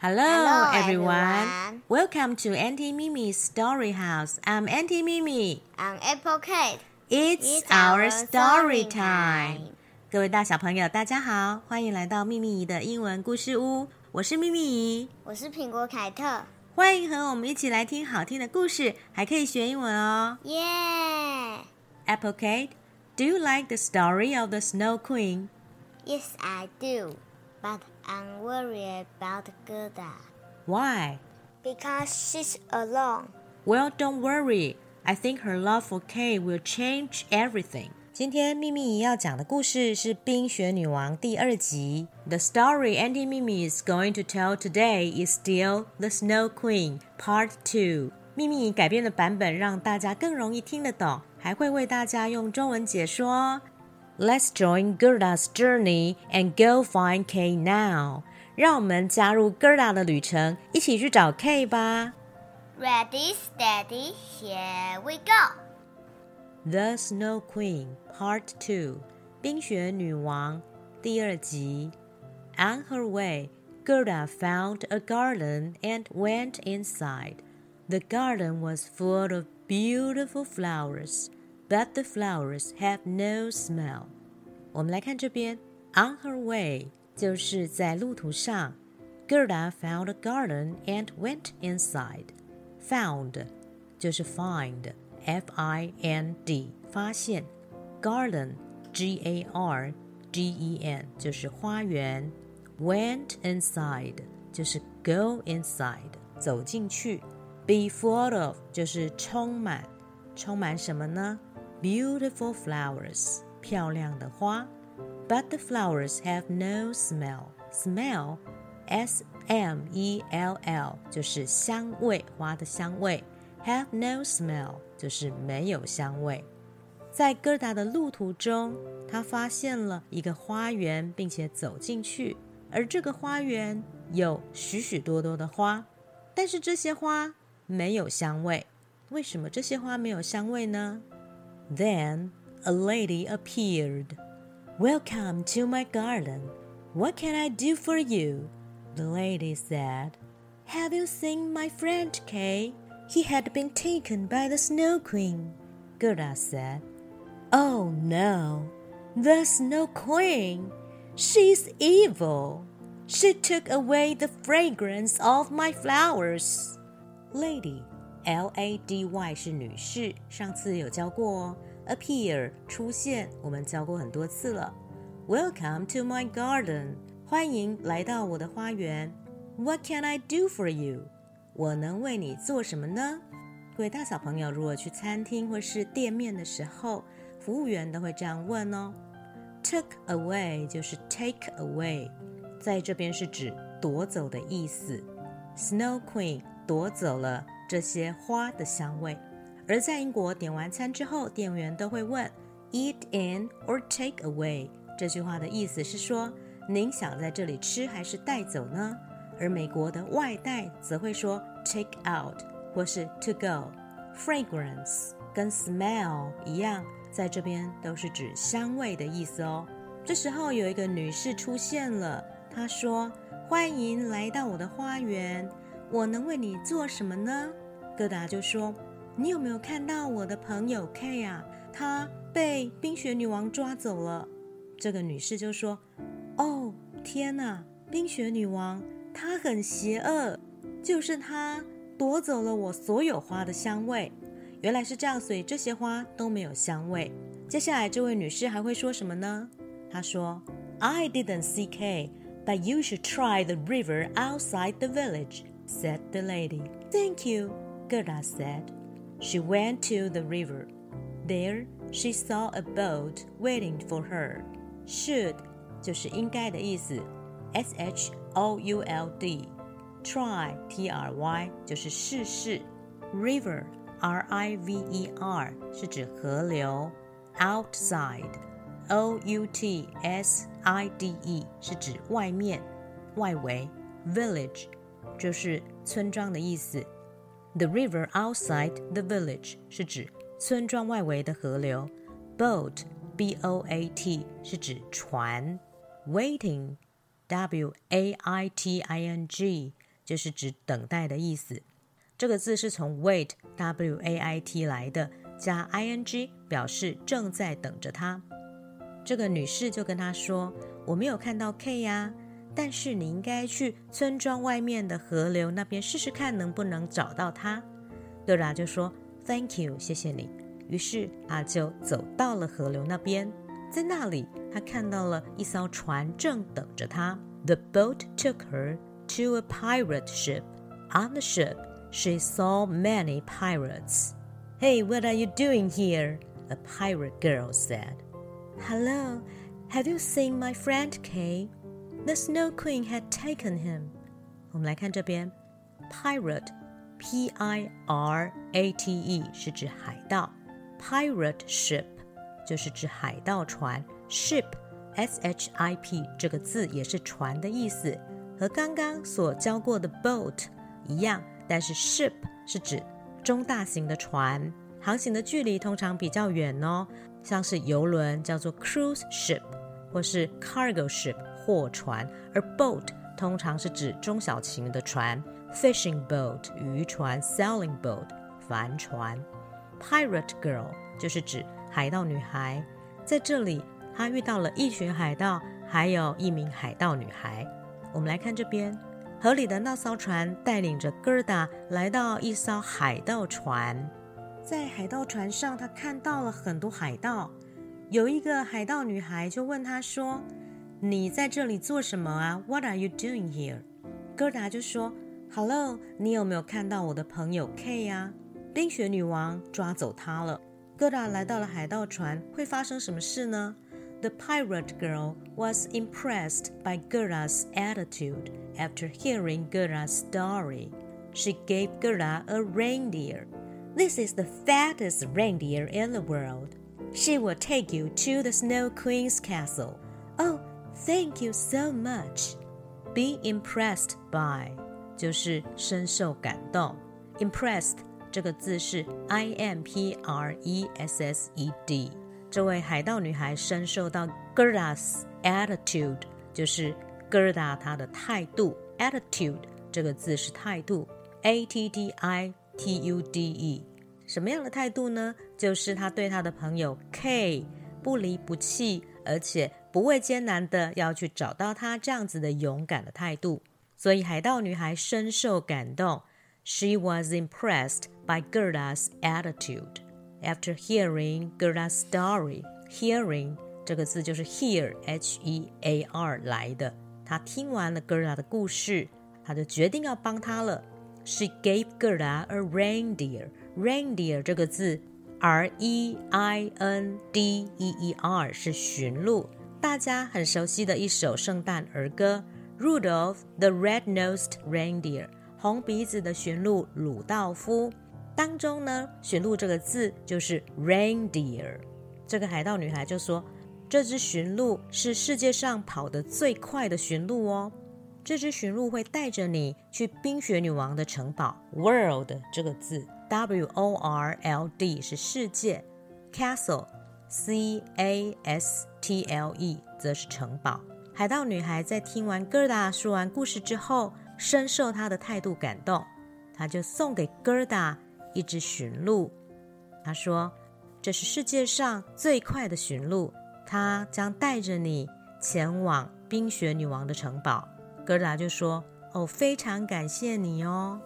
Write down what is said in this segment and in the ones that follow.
Hello, Hello, everyone. everyone. Welcome to Auntie Mimi's Story House. I'm Auntie Mimi. I'm Apple Kate. It's, It's our our story story time. time. 各位大小朋友，大家好，欢迎来到秘密姨的英文故事屋。我是秘密姨，我是苹果凯特，欢迎和我们一起来听好听的故事，还可以学英文哦。耶、 Apple Kate, do you like the story of the Snow Queen? Yes, I do, but I'm worried about Gerda Why? because she's alone. Well, don't worry. I think her love for Kay will change everything. 今天秘密姨要讲的故事是《冰雪女王》第二集。The story Auntie Mimi is going to tell today is still The Snow Queen Part Two。秘密姨改编的版本让大家更容易听得懂，还会为大家用中文解说。 Let's join Gerda's journey and go find Kay now. 让我们加入 Gerda 的旅程，一起去找 K 吧。Ready, steady, here we go. The Snow Queen Part Two，冰雪女王第二集。On her way, Gerda found a garden and went inside. The garden was full of beautiful flowers, but the flowers had no smell. 我们来看这边，On her way 就是在路途上。Gerda found a garden and went inside. Found 就是 find，f i n d 发现，garden g a r g e n 就是花园，went inside 就是 go inside 走进去，be full of 就是充满，充满什么呢？Beautiful flowers 漂亮的花，but the flowers have no smell smell S M E L L 就是香味，花的香味。Have no smell 就是没有香味。在哥达的路途中，他发现了一个花园，并且走进去。而这个花园有许许多多的花，但是这些花没有香味。为什么这些花没有香味呢？Then a lady appeared. Welcome to my garden. What can I do for you? The lady said. Have you seen my friend Kay? He had been taken by the Snow Queen. Gerda said. Oh no, the Snow Queen. She's evil. She took away the fragrance of my flowers. Lady, L A D Y 是女士，上次有教过哦。 Appear 出现，我们教过很多次了。Welcome to my garden，欢迎来到我的花园。What can I do for you？我能为你做什么呢？各位大小朋友，如果去餐厅或是店面的时候，服务员都会这样问哦。Took away 就是 take away，在这边是指夺走的意思。Snow Queen 夺走了这些花的香味。而在英国点完餐之后，店员都会问 “eat in or take away”。这句话的意思是说，您想在这里吃还是带走呢？而美国的外带则会说 “take out” 或是 “to go”。Fragrance 跟 smell 一样，在这边都是指香味的意思哦。这时候有一个女士出现了，她说：“欢迎来到我的花园，我能为你做什么呢？”戈达就说：“你有没有看到我的朋友 K 啊？他被冰雪女王抓走了。”这个女士就说：“哦，天哪！冰雪女王她很邪恶，就是她夺走了我所有花的香味。原来是这样，所以这些花都没有香味。”接下来这位女士还会说什么呢？她说：“I didn't see K, but you should try the river outside the village,” said the lady. “Thank you,” Gerda said. She went to the river. There she saw a boat waiting for her. Should 就是应该的意思，S H O U L D。Try T R Y 就是试试，River R I V E R 是指河流，Outside O U T S I D E 是指外面、外围，Village 就是村庄的意思。 The river outside the village 是指村庄外围的河流，boat b o a t 是指船，waiting w a i t i n g 就是指等待的意思。这个字是从 wait w a i t 来的，加 i n g 表示正在等着他。这个女士就跟他说：“我没有看到 K 呀，但是你应该去村庄外面的河流那边试试看，能不能找到他。”戈达就说：“Thank you，谢谢你。”于是他就走到了河流那边，在那里他看到了一艘船正等着他。The boat took her to a pirate ship. On the ship, she saw many pirates. Hey, what are you doing here? A pirate girl said. Hello, have you seen my friend Kay? The Snow Queen had taken him. 我们来看这边，pirate，p i r a t e 是指海盗，pirate ship 就是指海盗船，ship s h i p 这个字也是船的意思，和刚刚所教过的 boat 一样，但是 ship 是指中大型的船，航行的距离通常比较远哦。像是游轮叫做 cruise ship，或是 cargo ship 货船，而 boat 通常是指中小型的船，fishing boat 渔船，sailing boat 帆船，pirate girl 就是指海盗女孩。在这里，她遇到了一群海盗，还有一名海盗女孩。我们来看这边，河里的那艘船带领着 Gerda 来到一艘海盗船。在海盗船上，他看到了很多海盗。有一个海盗女孩就问他说：“你在这里做什么啊？What are you doing here？” 戈达就说：“Hello，你有没有看到我的朋友 K 呀？冰雪女王抓走他了。”戈达来到了海盗船，会发生什么事呢？The pirate girl was impressed by Gerda's attitude after hearing Gerda's story. She gave Gerda a reindeer. This is the fattest reindeer in the world. She will take you to the Snow Queen's castle. Oh, thank you so much. Be impressed by 就是深受感动。Impressed 这个字是 I M P R E S S E D。这位海盗女孩深受到 Gerda's attitude，就是 Gerda 她的态度。Attitude 这个字是态度，A T T I。T U D E，什么样的态度呢？就是她对她的朋友 K 不离不弃，而且不畏艰难的要去找到他这样子的勇敢的态度。所以海盗女孩深受感动。She was impressed by Gerda's attitude after hearing Gerda's story. Hearing 这个字就是 hear，H E A R 来的。她听完了 Gerda 的故事，她就决定要帮她了。She gave Gerda a reindeer. Reindeer 这个字，R E I N D E E R 是驯鹿，大家很熟悉的一首圣诞儿歌，Rudolph the Red-Nosed Reindeer，红鼻子的驯鹿鲁道夫。当中呢，驯鹿这个字就是 reindeer。这个海盗女孩就说，这只驯鹿是世界上跑得最快的驯鹿哦。这只驯鹿会带着你去冰雪女王的城堡。World 这个字，W O R L D 是世界 Castle Castle 则是城堡。海盗女孩在听完 Gerda 说完故事之后，深受她的态度感动，她就送给 Gerda 一只驯鹿。她说：“这是世界上最快的驯鹿，它将带着你前往冰雪女王的城堡。” Gerda 就说：“哦，非常感谢你哦。”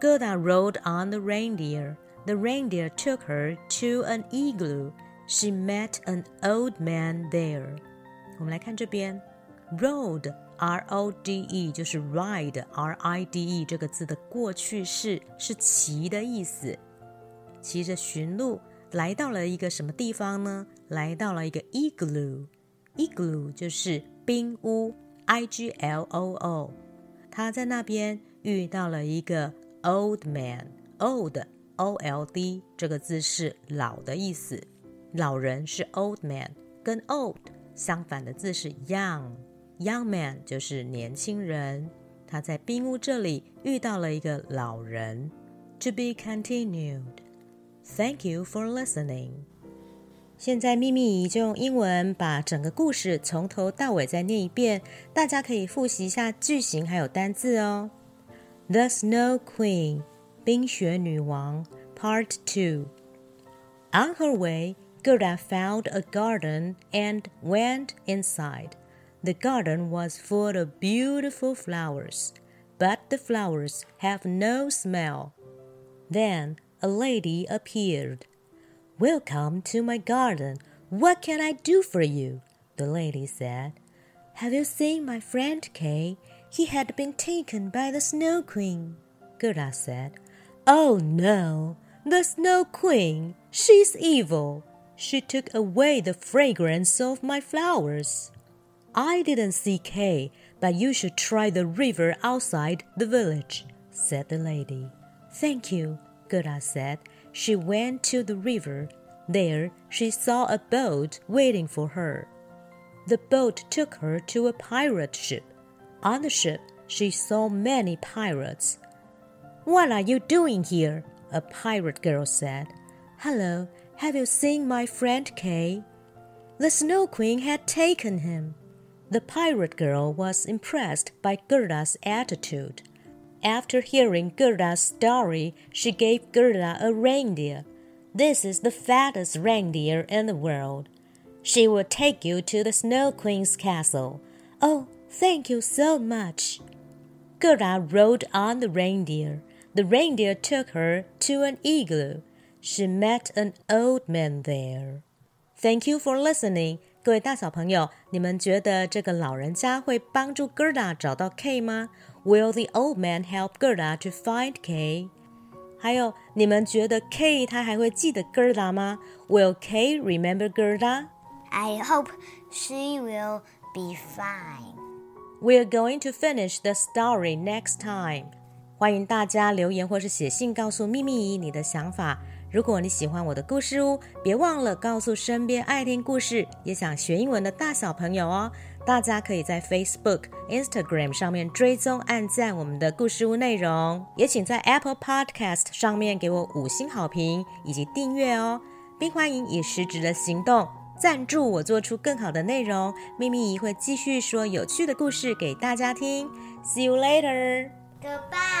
Gerda rode on the reindeer. The reindeer took her to an igloo. She met an old man there. 我们来看这边，road r o d e 就是 ride r i d e 这个字的过去式，是骑的意思。骑着驯鹿来到了一个什么地方呢？来到了一个 igloo。igloo 就是冰屋。I G L O O，他在那边遇到了一个 old man，old O L D 这个字是老的意思，老人是 old man，跟 old 相反的字是 young，young man 就是年轻人。他在冰屋这里遇到了一个老人。To be continued. Thank you for listening. 现在秘密姨就用英文把整个故事从头到尾再念一遍，大家可以复习一下句型还有单字哦。 The Snow Queen, 冰雪女王 Part 2 On her way, Gerda found a garden and went inside. The garden was full of beautiful flowers, but the flowers have no smell. Then a lady appeared. Welcome to my garden. What can I do for you? The lady said. Have you seen my friend Kay? He had been taken by the Snow Queen. Gerda said. Oh no, the Snow Queen. She's evil. She took away the fragrance of my flowers. I didn't see Kay, but you should try the river outside the village, said the lady. Thank you, Gerda said. She went to the river. There she saw a boat waiting for her. The boat took her to a pirate ship. On the ship, she saw many pirates. What are you doing here? A pirate girl said. Hello, have you seen my friend Kay? The Snow Queen had taken him. The pirate girl was impressed by Gerda's attitude. After hearing Gerda's story, she gave Gerda a reindeer. This is the fattest reindeer in the world. She will take you to the Snow Queen's castle. Oh, thank you so much. Gerda rode on the reindeer. The reindeer took her to an igloo she met an old man there. Thank you for listening. 各位大小朋友，你们觉得这个老人家会帮助 Gerda 找到 K 吗？Will the old man help Gerda to find Kay？还有，你们觉得 K 他还会记得 Gerda 吗？Will Kay remember Gerda? I hope she will be fine. We're going to finish the story next time. 欢迎大家留言或是写信告诉秘密你的想法。如果你喜欢我的故事屋，别忘了告诉身边爱听故事也想学英文的大小朋友哦。大家可以在 Facebook、Instagram 上面追踪、按赞我们的故事屋内容，也请在 Apple Podcast 上面给我五星好评以及订阅哦，并欢迎以实质的行动赞助我做出更好的内容。秘密姨会继续说有趣的故事给大家听。See you later. Goodbye.